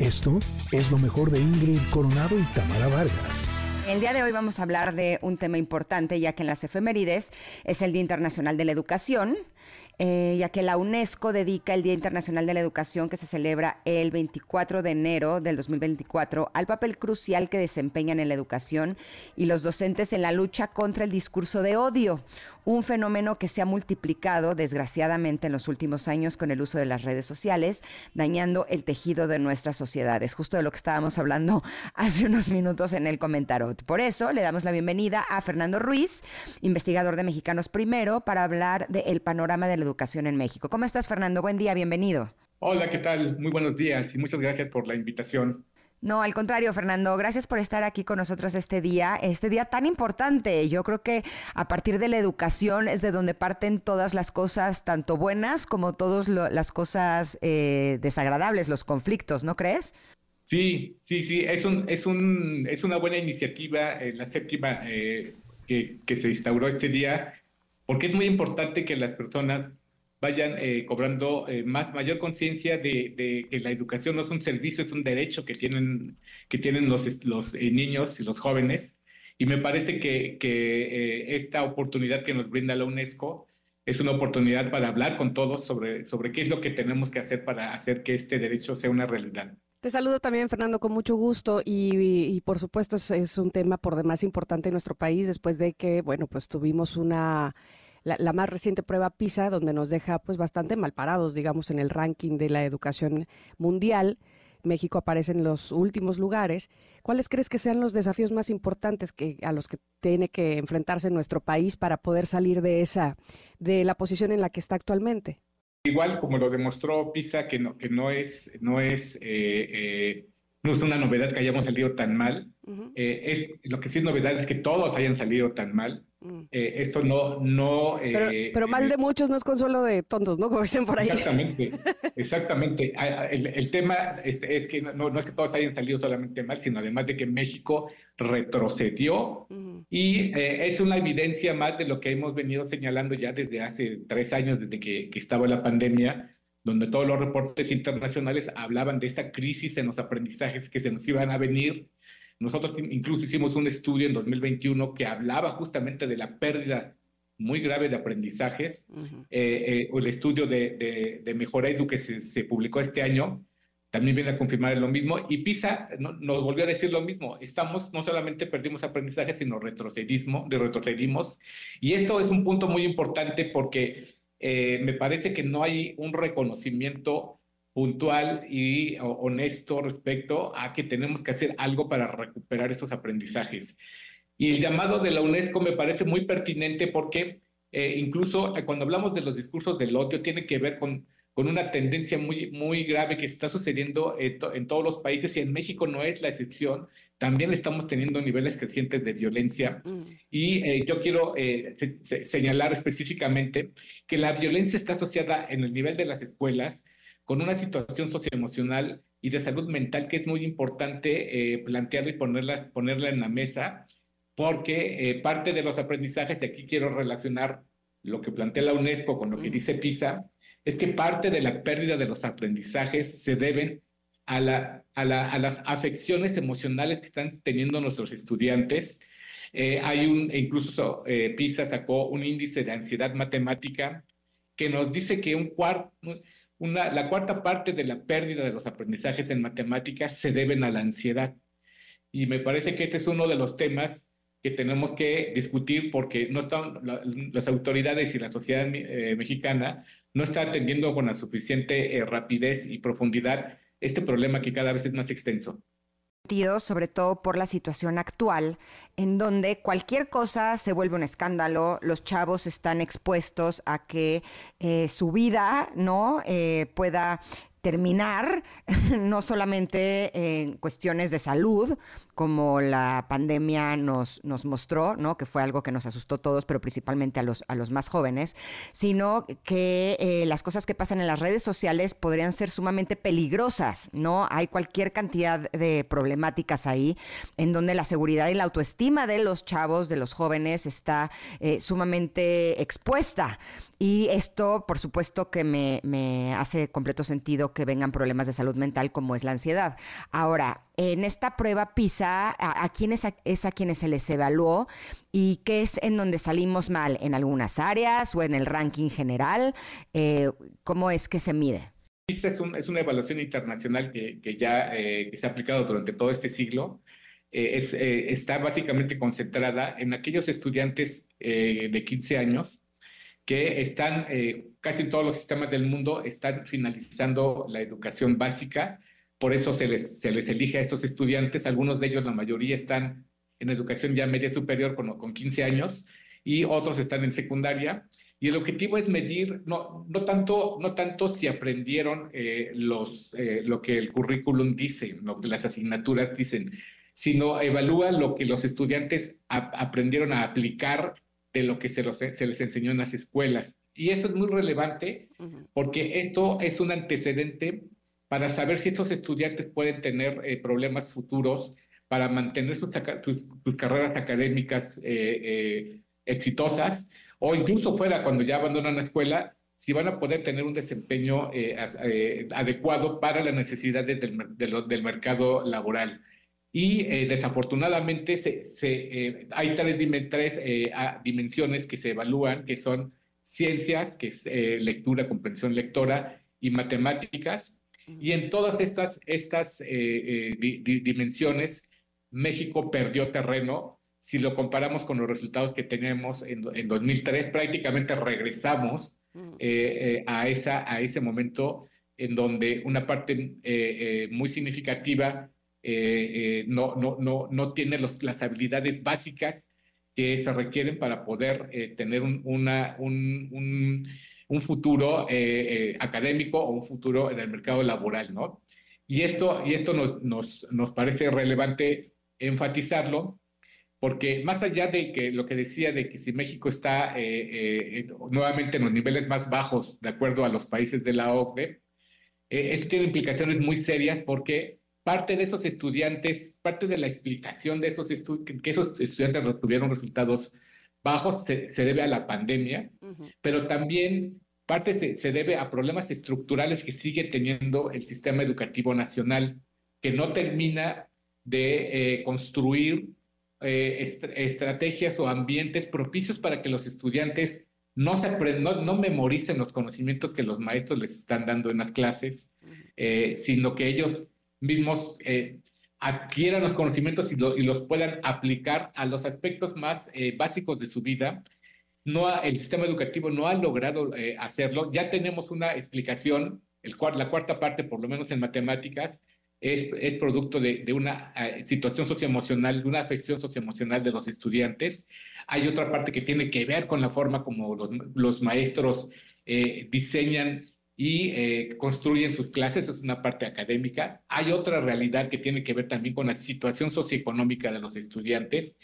Esto es lo mejor de Ingrid Coronado y Tamara Vargas. El día de hoy vamos a hablar de un tema importante, ya que en las efemérides es el Día Internacional de la Educación eh, ya que la UNESCO dedica el Día Internacional de la Educación que se celebra el 24 de enero del 2024 al papel crucial que desempeñan en la educación y los docentes en la lucha contra el discurso de odio, un fenómeno que se ha multiplicado desgraciadamente en los últimos años con el uso de las redes sociales, dañando el tejido de nuestras sociedades, justo de lo que estábamos hablando hace unos minutos en el comentarot. Por eso le damos la bienvenida a Fernando Ruiz, investigador de Mexicanos Primero, para hablar del panorama de la educación en México. ¿Cómo estás, Fernando? Buen día, bienvenido. Hola, ¿qué tal? Muy buenos días y muchas gracias por la invitación. No, al contrario, Fernando, gracias por estar aquí con nosotros este día, este día tan importante. Yo creo que a partir de la educación es de donde parten todas las cosas, tanto buenas como todas las cosas eh, desagradables, los conflictos, ¿no crees? Sí, sí, sí, es, un, es, un, es una buena iniciativa, eh, la séptima eh, que, que se instauró este día, porque es muy importante que las personas vayan eh, cobrando eh, más, mayor conciencia de, que la educación no es un servicio, es un derecho que tienen, que tienen los, los eh, niños y los jóvenes. Y me parece que, que esta oportunidad que nos brinda la UNESCO es una oportunidad para hablar con todos sobre, sobre qué es lo que tenemos que hacer para hacer que este derecho sea una realidad. Te saludo también, Fernando, con mucho gusto y, y por supuesto es, es, un tema por demás importante en nuestro país después de que, bueno, pues tuvimos una la, más reciente prueba PISA, donde nos deja pues bastante mal parados, digamos, en el ranking de la educación mundial. México aparece en los últimos lugares. ¿Cuáles crees que sean los desafíos más importantes que, a los que tiene que enfrentarse nuestro país para poder salir de esa, de la posición en la que está actualmente? Igual como lo demostró PISA, que no, que no es, no es, eh, eh, no es una novedad que hayamos salido tan mal. Eh, es, lo que sí es novedad es que todos hayan salido tan mal. Mm. Eh, esto no... no eh, pero, mal de muchos no es consuelo de tontos, ¿no? Como dicen por ahí. Exactamente, exactamente. Ah, el, tema es, que no, no, es que todos hayan salido solamente mal, sino además de que México retrocedió y eh, es una evidencia más de lo que hemos venido señalando ya desde hace tres años, desde que, que estaba la pandemia, donde todos los reportes internacionales hablaban de esta crisis en los aprendizajes que se nos iban a venir nosotros incluso hicimos un estudio en 2021 que hablaba justamente de la pérdida muy grave de aprendizajes. Eh, eh, el estudio de, de, Mejora Edu que se, publicó este año también viene a confirmar lo mismo. Y PISA nos volvió a decir lo mismo. Estamos, no solamente perdimos aprendizaje, sino retrocedismo, de retrocedimos. Y esto es un punto muy importante porque eh, me parece que no hay un reconocimiento puntual y honesto respecto a que tenemos que hacer algo para recuperar esos aprendizajes. Y el llamado de la UNESCO me parece muy pertinente porque eh, incluso eh, cuando hablamos de los discursos del odio tiene que ver con, con una tendencia muy, muy grave que está sucediendo en, todos los países y en México no es la excepción. También estamos teniendo niveles crecientes de violencia. Mm. Y eh, yo quiero señalar específicamente que la violencia está asociada en el nivel de las escuelas con una situación socioemocional y de salud mental que es muy importante eh, plantearla y ponerla, ponerla en la mesa, porque eh, parte de los aprendizajes, y aquí quiero relacionar lo que plantea la UNESCO con lo que dice PISA, es que parte de la pérdida de los aprendizajes se deben a, la, a, la, a las afecciones emocionales que están teniendo nuestros estudiantes. Eh, hay un, incluso PISA sacó un índice de ansiedad matemática que nos dice que un cuarto, la cuarta parte de la pérdida de los aprendizajes en matemáticas se deben a la ansiedad. Y me parece que este es uno de los temas que tenemos que discutir porque no están, las autoridades y la sociedad eh, mexicana no están atendiendo con la suficiente eh, rapidez y profundidad este problema que cada vez es más extenso. Sobre todo por la situación actual, en donde cualquier cosa se vuelve un escándalo, los chavos están expuestos a que eh, su vida no eh, pueda terminar, no solamente en cuestiones de salud, como la pandemia nos, nos mostró, ¿no? que fue algo que nos asustó a todos, pero principalmente a los, a los más jóvenes, sino que eh, las cosas que pasan en las redes sociales podrían ser sumamente peligrosas, ¿no? Hay cualquier cantidad de problemáticas ahí en donde la seguridad y la autoestima de los chavos, de los jóvenes, está eh, sumamente expuesta. Y esto, por supuesto, que me, me hace completo sentido que vengan problemas de salud mental como es la ansiedad. Ahora, en esta prueba PISA, ¿a, quiénes es a quienes se les evaluó y qué es en donde salimos mal? ¿En algunas áreas o en el ranking general? Eh, ¿Cómo es que se mide? PISA es, una evaluación internacional que, ya eh, se ha aplicado durante todo este siglo. Eh, es, está básicamente concentrada en aquellos estudiantes de 15 años que están, casi todos los sistemas del mundo están finalizando la educación básica por eso se les, se les elige a estos estudiantes. Algunos de ellos, la mayoría, están en educación ya media superior con, con 15 años y otros están en secundaria. Y el objetivo es medir, no, no, tanto, no tanto si aprendieron eh, los, eh, lo que el currículum dice, lo que las asignaturas dicen, sino evalúa lo que los estudiantes aprendieron a aplicar de lo que se, los, se les enseñó en las escuelas. Y esto es muy relevante porque esto es un antecedente para saber si estos estudiantes pueden tener eh, problemas futuros para mantener sus, carreras académicas eh, eh, exitosas o incluso fuera cuando ya abandonan la escuela, si van a poder tener un desempeño adecuado para las necesidades del, del mercado laboral. Y desafortunadamente se, hay tres, tres dimensiones que se evalúan, que son ciencias, que es lectura, comprensión lectora, y matemáticas, y en todas estas, estas eh, eh, dimensiones, México perdió terreno. Si lo comparamos con los resultados que tenemos en, en 2003, prácticamente regresamos eh, a, esa, a ese momento en donde una parte muy significativa no, no, no, no tiene los, las habilidades básicas que se requieren para poder tener un, una, un, un futuro eh, eh, académico o un futuro en el mercado laboral, ¿no? Y esto, y esto nos, nos, nos parece relevante enfatizarlo, porque más allá de que lo que decía de que si México está eh, nuevamente en los niveles más bajos de acuerdo a los países de la OCDE, esto tiene implicaciones muy serias porque parte de esos estudiantes, parte de la explicación de esos que esos estudiantes tuvieron resultados bajos se, debe a la pandemia, pero también parte se, debe a problemas estructurales que sigue teniendo el sistema educativo nacional, que no termina de eh, construir eh, estrategias o ambientes propicios para que los estudiantes no, se no, no, memoricen los conocimientos que los maestros les están dando en las clases, eh, sino que ellos mismos adquieran los conocimientos y, los puedan aplicar a los aspectos más eh, básicos de su vida. No el sistema educativo no ha logrado eh, hacerlo. Ya tenemos una explicación, el, la cuarta parte, por lo menos en matemáticas, es, es producto de, de una eh, situación socioemocional, de una afección socioemocional de los estudiantes. Hay otra parte que tiene que ver con la forma como los, los maestros diseñan y eh, construyen sus clases, es una parte académica. Hay otra realidad que tiene que ver también con la situación socioeconómica de los estudiantes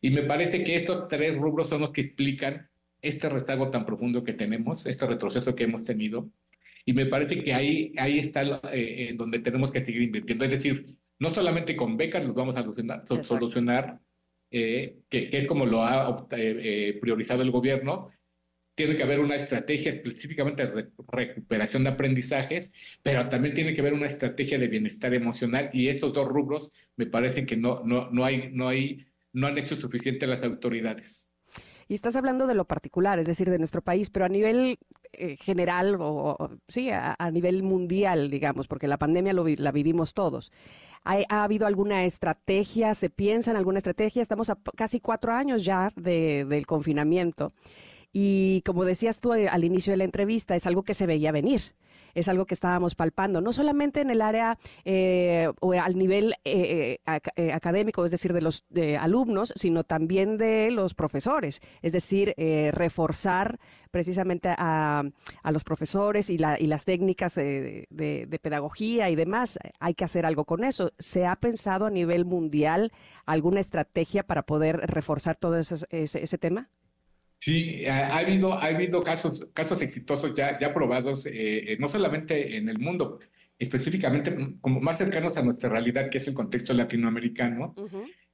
y me parece que estos tres rubros son los que explican este rezago tan profundo que tenemos, este retroceso que hemos tenido. Y me parece que ahí, ahí está eh, donde tenemos que seguir invirtiendo. Es decir, no solamente con becas los vamos a solucionar, solucionar eh, que, que, es como lo ha priorizado el gobierno, tiene que haber una estrategia específicamente de recuperación de aprendizajes, pero también tiene que haber una estrategia de bienestar emocional y estos dos rubros me parece que no, no, no, hay, no, hay, no han hecho suficiente las autoridades. Y estás hablando de lo particular, es decir, de nuestro país, pero a nivel eh, general o, sí, a, nivel mundial, digamos, porque la pandemia lo, la vivimos todos. ¿Ha, habido alguna estrategia? ¿Se piensa en alguna estrategia? Estamos a casi cuatro años ya de, del confinamiento. Y como decías tú eh, al inicio de la entrevista, es algo que se veía venir es algo que estábamos palpando, no solamente en el área eh, o al nivel eh, académico, es decir, de los alumnos, sino también de los profesores, es decir, reforzar precisamente a, los profesores y, las técnicas de, pedagogía y demás. Hay que hacer algo con eso. ¿Se ha pensado a nivel mundial alguna estrategia para poder reforzar todo ese tema? Sí, ha, habido, ha habido casos, casos exitosos ya, ya probados, eh, eh, no solamente en el mundo, específicamente como más cercanos a nuestra realidad, que es el contexto latinoamericano,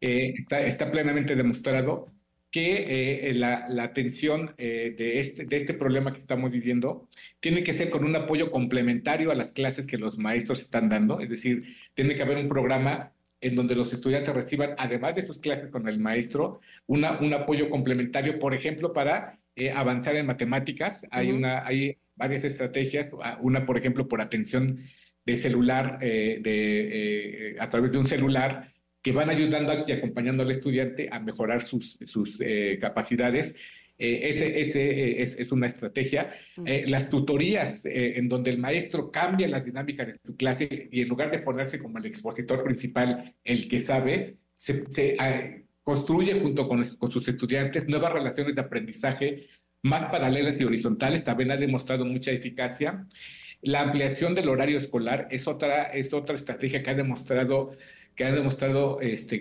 eh, está, plenamente demostrado que la, la, atención de, este, de este problema que estamos viviendo tiene que ser con un apoyo complementario a las clases que los maestros están dando, es decir, tiene que haber un programa en donde los estudiantes reciban, además de sus clases con el maestro, una, un apoyo complementario, por ejemplo, para eh, avanzar en matemáticas. Hay, una, hay varias estrategias, una, por ejemplo, por atención de celular, eh, de, eh, a través de un celular, que van ayudando y acompañando al estudiante a mejorar sus, sus capacidades eh, ese, ese eh, es, es, una estrategia. Eh, las tutorías en donde el maestro cambia la dinámica de su clase y en lugar de ponerse como el expositor principal, el que sabe, se, construye junto con, con, sus estudiantes nuevas relaciones de aprendizaje más paralelas y horizontales. También ha demostrado mucha eficacia. La ampliación del horario escolar es otra, es otra estrategia que ha demostrado que ha demostrado este,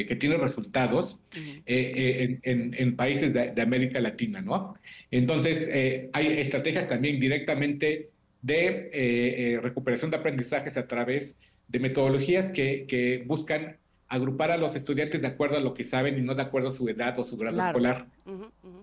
eh, que tiene resultados eh, eh, en, en, países de, América Latina, ¿no? Entonces, hay estrategias también directamente de recuperación de aprendizajes a través de metodologías que, que, buscan agrupar a los estudiantes de acuerdo a lo que saben y no de acuerdo a su edad o su grado escolar.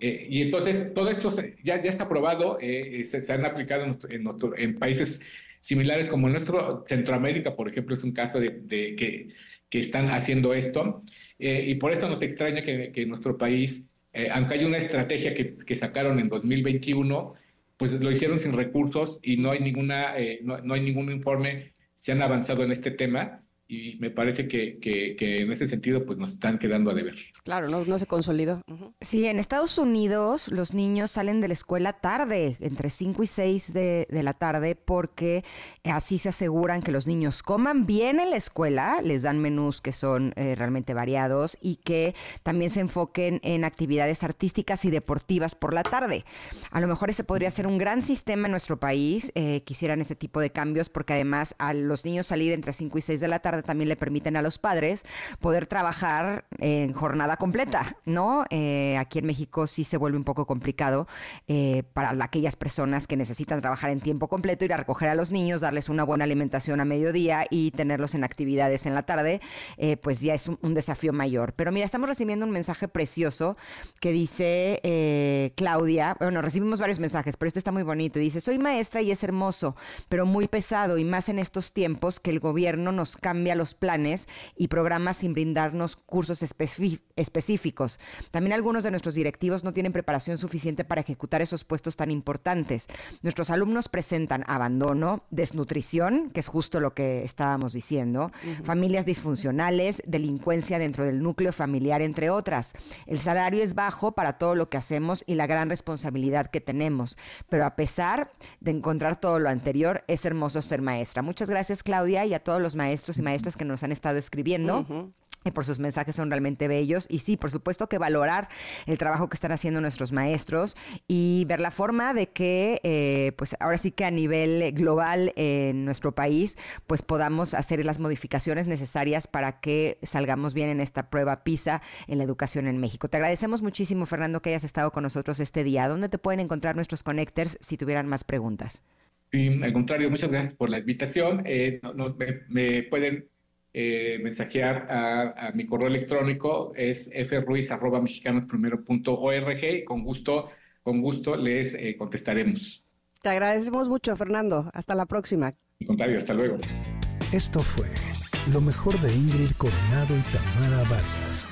y entonces, todo esto ya, ya está aprobado, se, se, han aplicado en, en países similares como nuestro, Centroamérica, por ejemplo, es un caso de, que, que, están haciendo esto. Eh, y por eso nos extraña que, que nuestro país, eh, aunque hay una estrategia que, que, sacaron en 2021, pues lo hicieron sin recursos y no hay, ninguna, eh, no, no hay ningún informe si han avanzado en este tema y me parece que, que, en ese sentido pues nos están quedando a deber. Claro, no, no se consolidó. Sí, en Estados Unidos los niños salen de la escuela tarde, entre 5 y 6 de, de, la tarde, porque así se aseguran que los niños coman bien en la escuela, les dan menús que son eh, realmente variados y que también se enfoquen en actividades artísticas y deportivas por la tarde. A lo mejor ese podría ser un gran sistema en nuestro país, eh, quisieran ese tipo de cambios, porque además a los niños salir entre 5 y 6 de la tarde también le permiten a los padres poder trabajar en jornada completa, ¿no? Eh, aquí en México sí se vuelve un poco complicado eh, para aquellas personas que necesitan trabajar en tiempo completo, ir a recoger a los niños, darles una buena alimentación a mediodía y tenerlos en actividades en la tarde, eh, pues ya es un, desafío mayor. Pero mira, estamos recibiendo un mensaje precioso que dice Claudia, bueno, recibimos varios mensajes, pero este está muy bonito, dice, soy maestra y es hermoso, pero muy pesado y más en estos tiempos que el gobierno nos cambia a los planes y programas sin brindarnos cursos específicos. También algunos de nuestros directivos no tienen preparación suficiente para ejecutar esos puestos tan importantes. Nuestros alumnos presentan abandono, desnutrición, que es justo lo que estábamos diciendo, familias disfuncionales, delincuencia dentro del núcleo familiar, entre otras. El salario es bajo para todo lo que hacemos y la gran responsabilidad que tenemos, pero a pesar de encontrar todo lo anterior, es hermoso ser maestra. Muchas gracias Claudia y a todos los maestros y maestras maestras que nos han estado escribiendo. y por sus mensajes son realmente bellos. Y sí, por supuesto que valorar el trabajo que están haciendo nuestros maestros y ver la forma de que, eh, pues ahora sí que a nivel global en nuestro país, pues podamos hacer las modificaciones necesarias para que salgamos bien en esta prueba PISA en la educación en México. Te agradecemos muchísimo, Fernando, que hayas estado con nosotros este día. ¿Dónde te pueden encontrar nuestros connectors si tuvieran más preguntas? Sí, al contrario, muchas gracias por la invitación. Eh, me pueden eh, mensajear a, mi correo electrónico, es fruiz.mexicanosprimeros.org y con gusto, con gusto les eh, contestaremos. Te agradecemos mucho, Fernando. Hasta la próxima. Al contrario, hasta luego. Esto fue lo mejor de Ingrid Coronado y Tamara Vargas.